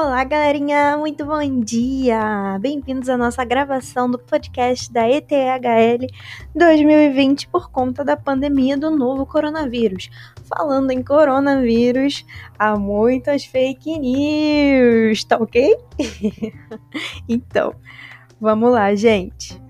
Olá, galerinha, muito bom dia! Bem-vindos à nossa gravação do podcast da ETHL 2020 por conta da pandemia do novo coronavírus. Falando em coronavírus, há muitas fake news, tá ok? então, vamos lá, gente.